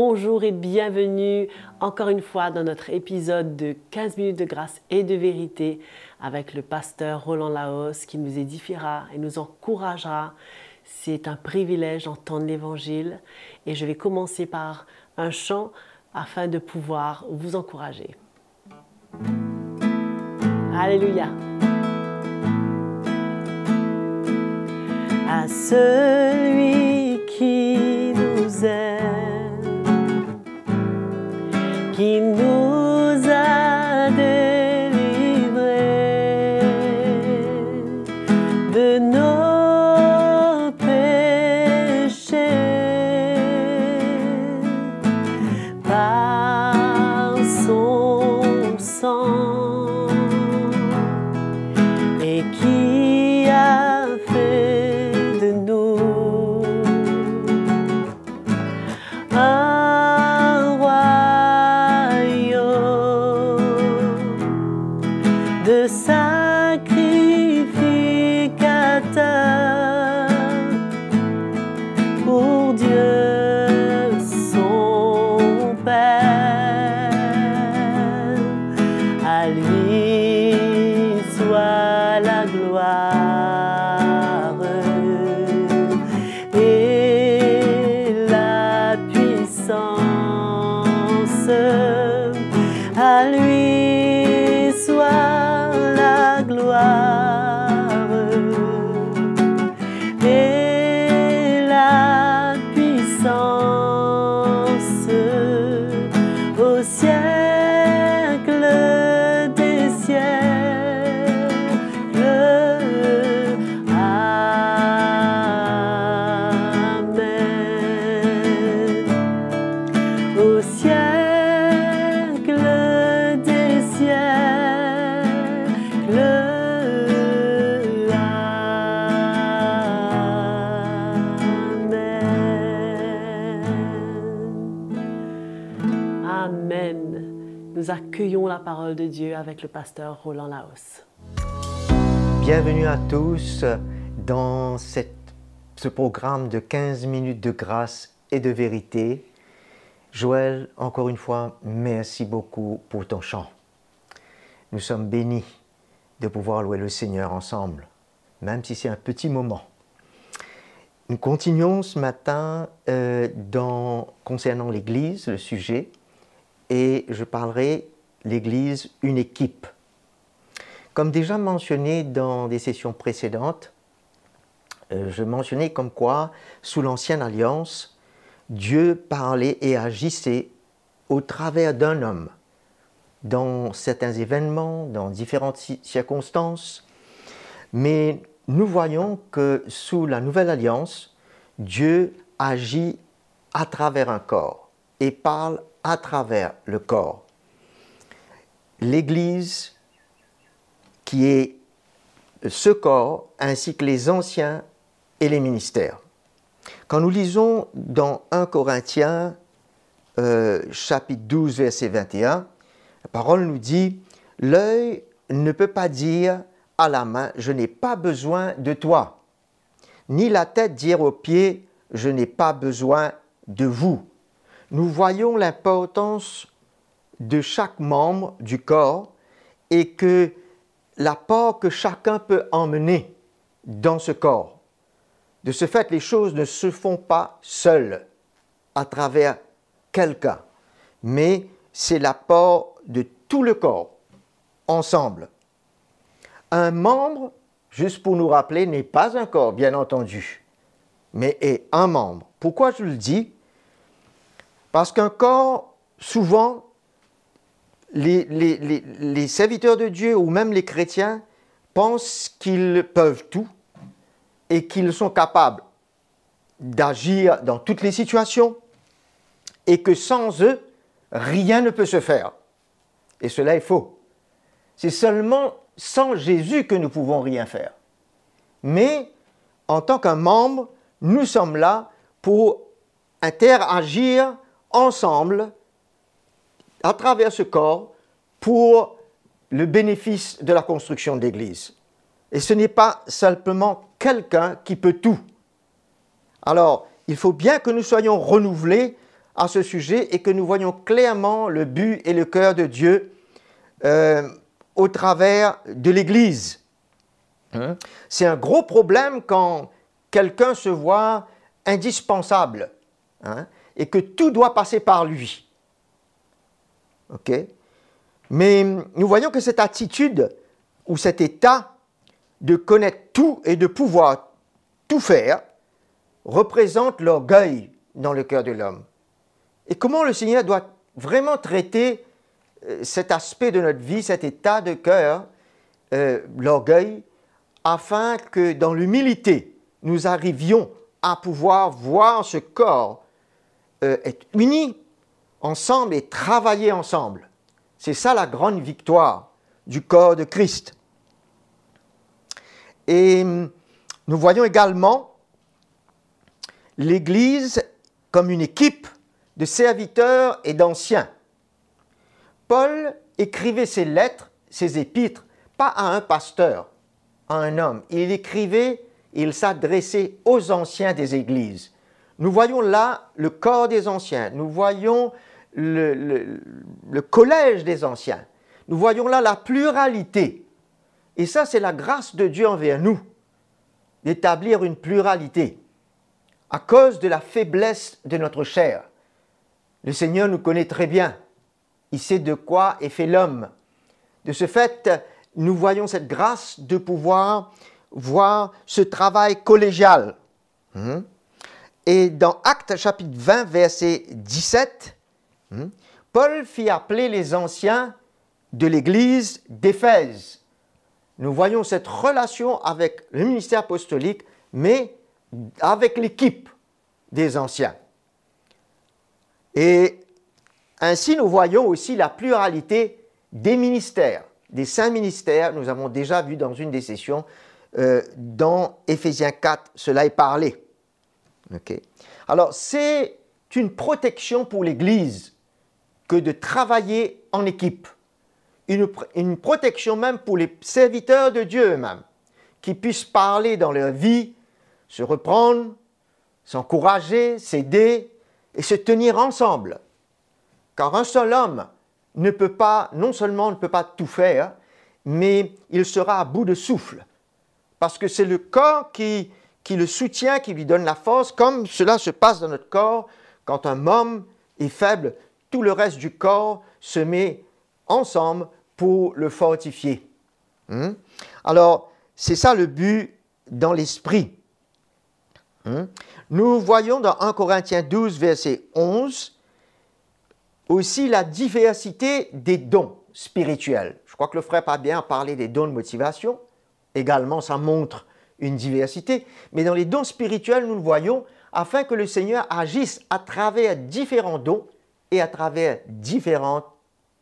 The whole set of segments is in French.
Bonjour et bienvenue encore une fois dans notre épisode de 15 minutes de grâce et de vérité avec le pasteur Roland Laos qui nous édifiera et nous encouragera. C'est un privilège d'entendre l'Évangile et je vais commencer par un chant afin de pouvoir vous encourager. Alléluia. À celui et parole de Dieu avec le pasteur Roland Laos. Bienvenue à tous dans ce programme de 15 minutes de grâce et de vérité. Joël, encore une fois, merci beaucoup pour ton chant. Nous sommes bénis de pouvoir louer le Seigneur ensemble, même si c'est un petit moment. Nous continuons ce matin euh, concernant l'Église, le sujet, et je parlerai l'Église, une équipe. Comme déjà mentionné dans des sessions précédentes, euh, je mentionnais comme quoi, sous l'Ancienne Alliance, Dieu parlait et agissait au travers d'un homme, dans certains événements, dans différentes ci- circonstances. Mais nous voyons que sous la Nouvelle Alliance, Dieu agit à travers un corps et parle à travers le corps. L'Église qui est ce corps, ainsi que les anciens et les ministères. Quand nous lisons dans 1 Corinthiens, euh, chapitre 12, verset 21, la parole nous dit, L'œil ne peut pas dire à la main, je n'ai pas besoin de toi, ni la tête dire aux pieds, je n'ai pas besoin de vous. Nous voyons l'importance de chaque membre du corps et que l'apport que chacun peut emmener dans ce corps. De ce fait, les choses ne se font pas seules à travers quelqu'un, mais c'est l'apport de tout le corps, ensemble. Un membre, juste pour nous rappeler, n'est pas un corps, bien entendu, mais est un membre. Pourquoi je le dis? Parce qu'un corps, souvent, les, serviteurs de Dieu ou même les chrétiens pensent qu'ils peuvent tout et qu'ils sont capables d'agir dans toutes les situations et que sans eux, rien ne peut se faire. Et cela est faux. C'est seulement sans Jésus que nous pouvons rien faire. Mais en tant qu'un membre, nous sommes là pour interagir ensemble à travers ce corps pour le bénéfice de la construction de l'Église. Et ce n'est pas simplement quelqu'un qui peut tout. Alors, il faut bien que nous soyons renouvelés à ce sujet et que nous voyons clairement le but et le cœur de Dieu euh, au travers de l'Église. Hein? C'est un gros problème quand quelqu'un se voit indispensable hein, et que tout doit passer par lui. Mais nous voyons que cette attitude ou cet état de connaître tout et de pouvoir tout faire représente l'orgueil dans le cœur de l'homme. Et comment le Seigneur doit vraiment traiter euh, cet aspect de notre vie, cet état de cœur, euh, l'orgueil, afin que dans l'humilité, nous arrivions à pouvoir voir ce corps euh, être uni ensemble et travailler ensemble. C'est ça la grande victoire du corps de Christ. Et hum, nous voyons également l'Église comme une équipe de serviteurs et d'anciens. Paul écrivait ses lettres, ses épîtres, pas à un pasteur, à un homme. Il écrivait, il s'adressait aux anciens des églises. Nous voyons là le corps des anciens, nous voyons le, collège des anciens, nous voyons là la pluralité. Et ça, c'est la grâce de Dieu envers nous, d'établir une pluralité à cause de la faiblesse de notre chair. Le Seigneur nous connaît très bien. Il sait de quoi est fait l'homme. De ce fait, nous voyons cette grâce de pouvoir voir ce travail collégial. Hmm? Et dans Actes chapitre 20, verset 17, hmm, Paul fit appeler les anciens de l'église d'Éphèse. Nous voyons cette relation avec le ministère apostolique, mais avec l'équipe des anciens. Et ainsi, nous voyons aussi la pluralité des ministères, des saints ministères. Nous avons déjà vu dans une des sessions, euh, dans Éphésiens 4, cela est parlé. Alors, c'est une protection pour l'Église que de travailler en équipe. Une, protection même pour les serviteurs de Dieu eux-mêmes, qui puissent parler dans leur vie, se reprendre, s'encourager, s'aider et se tenir ensemble. Car un seul homme ne peut pas, non seulement ne peut pas tout faire, mais il sera à bout de souffle. Parce que c'est le corps qui, qui le soutient, qui lui donne la force, comme cela se passe dans notre corps quand un homme est faible, tout le reste du corps se met ensemble pour le fortifier. Hmm? Alors, c'est ça le but dans l'esprit. Hmm? Nous voyons dans 1 Corinthiens 12, verset 11, aussi la diversité des dons spirituels. Je crois que le frère pas bien parlé des dons de motivation. Également, ça montre une diversité. Mais dans les dons spirituels, nous le voyons afin que le Seigneur agisse à travers différents dons et à travers différents,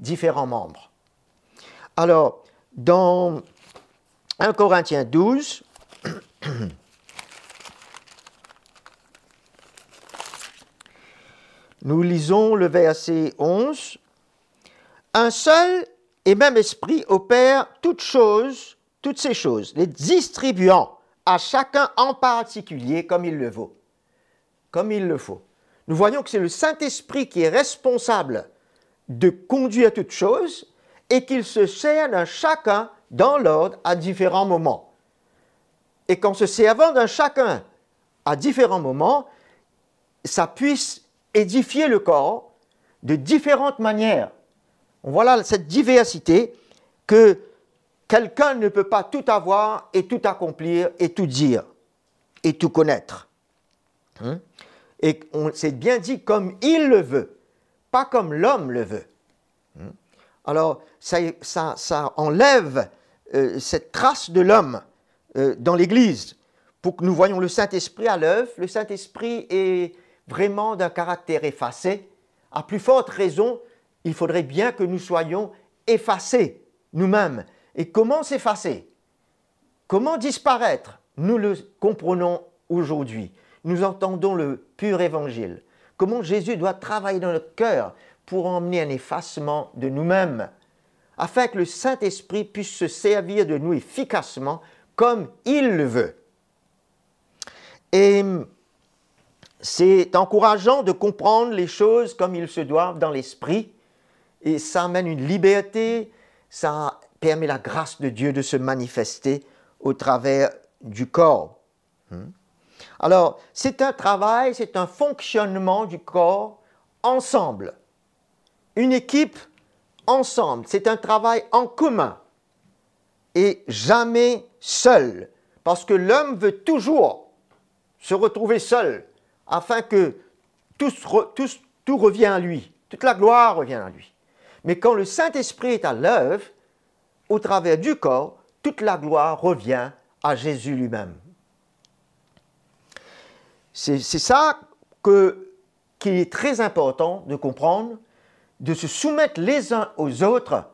différents membres. Alors, dans 1 Corinthiens 12, Nous lisons le verset 11. Un seul et même esprit opère toutes choses, toutes ces choses, les distribuant à chacun en particulier comme il le vaut. Comme il le faut. Nous voyons que c'est le Saint-Esprit qui est responsable de conduire toutes choses et qu'il se sert d'un chacun dans l'ordre à différents moments. Et qu'en se servant d'un chacun à différents moments, ça puisse édifier le corps de différentes manières. Voilà cette diversité que quelqu'un ne peut pas tout avoir et tout accomplir et tout dire et tout connaître. Hein? Et on s'est bien dit comme il le veut, pas comme l'homme le veut. Hein? Alors ça, ça, enlève euh, cette trace de l'homme euh, dans l'Église pour que nous voyons le Saint-Esprit à l'œuvre. Le Saint-Esprit est vraiment d'un caractère effacé, à plus forte raison, il faudrait bien que nous soyons effacés nous-mêmes. Et comment s'effacer? Comment disparaître? Nous le comprenons aujourd'hui. Nous entendons le pur évangile. Comment Jésus doit travailler dans notre cœur pour emmener un effacement de nous-mêmes, afin que le Saint-Esprit puisse se servir de nous efficacement comme il le veut. Et c'est encourageant de comprendre les choses comme ils se doivent dans l'esprit, et ça amène une liberté, ça permet la grâce de Dieu de se manifester au travers du corps. Hmm? Alors, c'est un travail, c'est un fonctionnement du corps ensemble. Une équipe ensemble, c'est un travail en commun et jamais seul, parce que l'homme veut toujours se retrouver seul afin que tout, tout revient à lui, toute la gloire revient à lui. Mais quand le Saint-Esprit est à l'œuvre, au travers du corps, toute la gloire revient à Jésus lui-même. C'est ça que, qui est très important de comprendre, de se soumettre les uns aux autres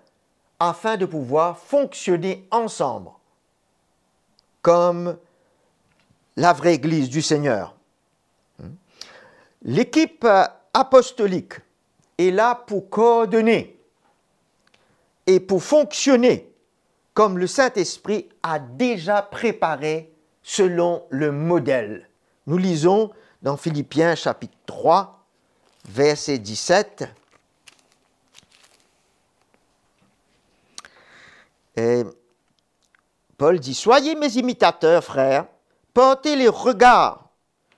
afin de pouvoir fonctionner ensemble comme la vraie Église du Seigneur. L'équipe apostolique est là pour coordonner et pour fonctionner comme le Saint-Esprit a déjà préparé selon le modèle. Nous lisons dans Philippiens chapitre 3, verset 17. Et Paul dit, Soyez mes imitateurs, frères, portez les regards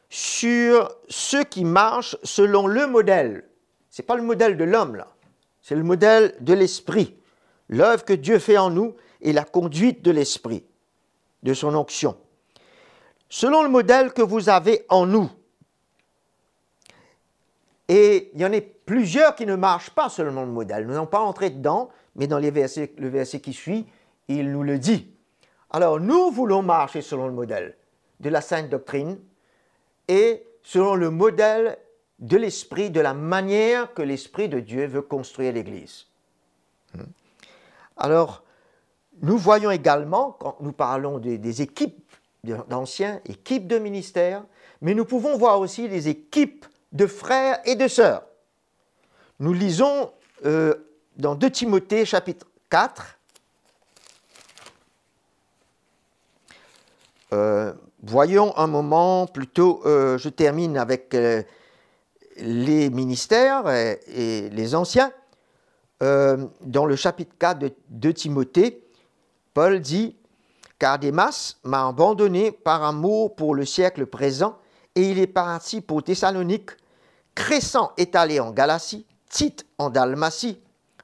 sur ceux qui marchent selon le modèle. Ce n'est pas le modèle de l'homme, là. C'est le modèle de l'esprit. L'œuvre que Dieu fait en nous et la conduite de l'esprit, de son onction. Selon le modèle que vous avez en nous. Et il y en a plusieurs qui ne marchent pas selon le modèle. Nous n'allons pas entrer dedans, mais dans le verset qui suit, il nous le dit. Alors nous voulons marcher selon le modèle de la sainte doctrine et selon le modèle de l'esprit, de la manière que l'esprit de Dieu veut construire l'Église. Hmm. Alors, nous voyons également, quand nous parlons des, équipes d'anciens, équipes de ministères, mais nous pouvons voir aussi les équipes de frères et de sœurs. Nous lisons euh, dans 2 Timothée chapitre 4, euh, voyons un moment, plutôt, euh, je termine avec les ministères et, les anciens. dans le chapitre 4 de, de Timothée, Paul dit Car Démas m'a abandonné par amour pour le siècle présent, et il est parti pour Thessalonique. Crescent est allé en Galatie, Tite en Dalmatie,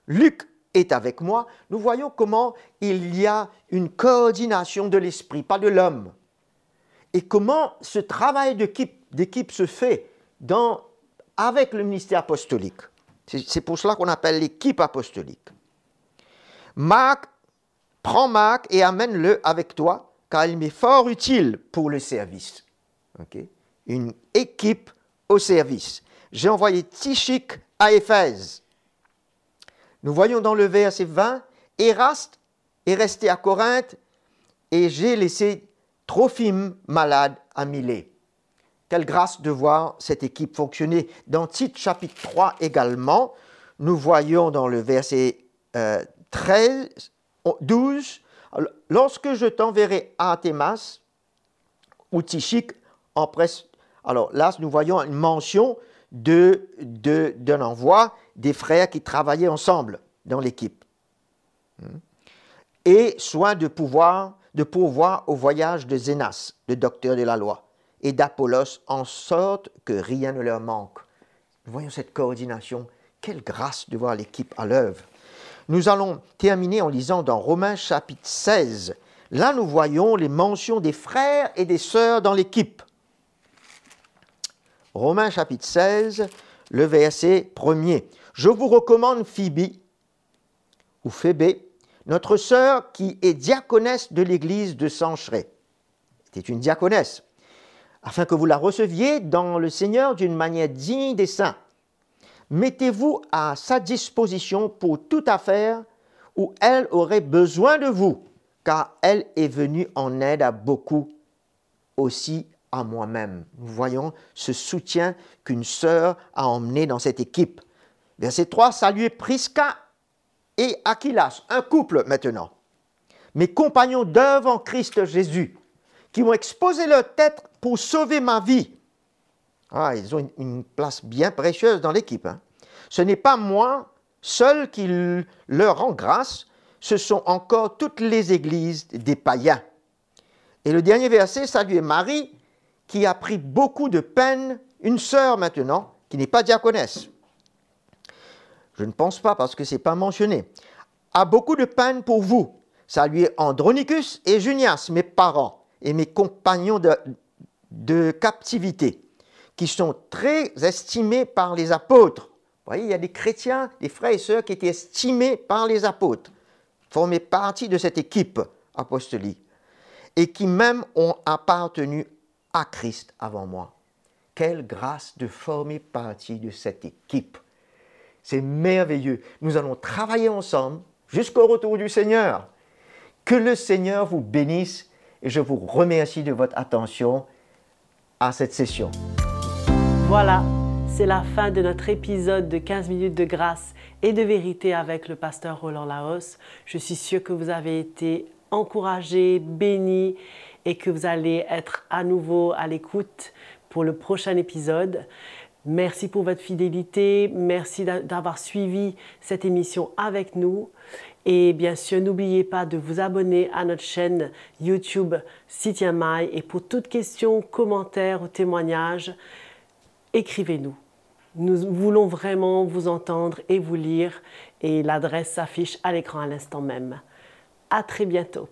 Luc est avec moi. Nous voyons comment il y a une coordination de l'esprit, pas de l'homme. Et comment ce travail d'équipe se fait dans, avec le ministère apostolique. C'est pour cela qu'on appelle l'équipe apostolique. Marc Prends Marc et amène-le avec toi, car il m'est fort utile pour le service. Une équipe au service. J'ai envoyé Tichik à Éphèse. Nous voyons dans le verset 20, Eraste est resté à Corinthe et j'ai laissé Trophime malade à Milet. Quelle grâce de voir cette équipe fonctionner. Dans Tite chapitre 3 également, nous voyons dans le verset 13 euh, 12, lorsque je t'enverrai à Thémas ou Tichik en presse. Alors là, nous voyons une mention d'un de, d'un envoi des frères qui travaillaient ensemble dans l'équipe. Et soin de pouvoir de pourvoir au voyage de Zénas, le docteur de la loi, et d'Apollos, en sorte que rien ne leur manque. Voyons cette coordination. Quelle grâce de voir l'équipe à l'œuvre. Nous allons terminer en lisant dans Romains chapitre 16. Là, nous voyons les mentions des frères et des sœurs dans l'équipe. Romains chapitre 16, le verset 1er. Je vous recommande Phoebe, ou Phébé, notre sœur qui est diaconesse de l'église de Sancheré. C'était une diaconesse, afin que vous la receviez dans le Seigneur d'une manière digne des saints mettez-vous à sa disposition pour toute affaire où elle aurait besoin de vous, car elle est venue en aide à beaucoup, aussi à moi-même. Nous voyons ce soutien qu'une sœur a emmené dans cette équipe. Verset 3, saluez Prisca et Aquilas, un couple maintenant, mes compagnons d'œuvre en Christ Jésus, qui ont exposé leur tête pour sauver ma vie. Ah, ils ont une, place bien précieuse dans l'équipe. Hein. Ce n'est pas moi seul qui leur rend grâce, ce sont encore toutes les églises des païens. Et le dernier verset, saluer Marie, qui a pris beaucoup de peine, une sœur maintenant, qui n'est pas diaconesse. Je ne pense pas parce que ce n'est pas mentionné. A beaucoup de peine pour vous. Saluez Andronicus et Junias, mes parents et mes compagnons de captivité, qui sont très estimés par les apôtres. Vous voyez, il y a des chrétiens, des frères et sœurs qui étaient estimés par les apôtres, formaient partie de cette équipe apostolique, et qui même ont appartenu à Christ avant moi. Quelle grâce de former partie de cette équipe. C'est merveilleux. Nous allons travailler ensemble jusqu'au retour du Seigneur. Que le Seigneur vous bénisse et je vous remercie de votre attention à cette session. Voilà, c'est la fin de notre épisode de 15 minutes de grâce et de vérité avec le pasteur Roland Laos. Je suis sûre que vous avez été encouragés, bénis et que vous allez être à nouveau à l'écoute pour le prochain épisode. Merci pour votre fidélité, merci d'avoir suivi cette émission avec nous. Et bien sûr, n'oubliez pas de vous abonner à notre chaîne YouTube Mai. Et pour toute question, commentaire ou témoignage, écrivez-nous. Nous voulons vraiment vous entendre et vous lire. Et l'adresse s'affiche à l'écran à l'instant même. À très bientôt.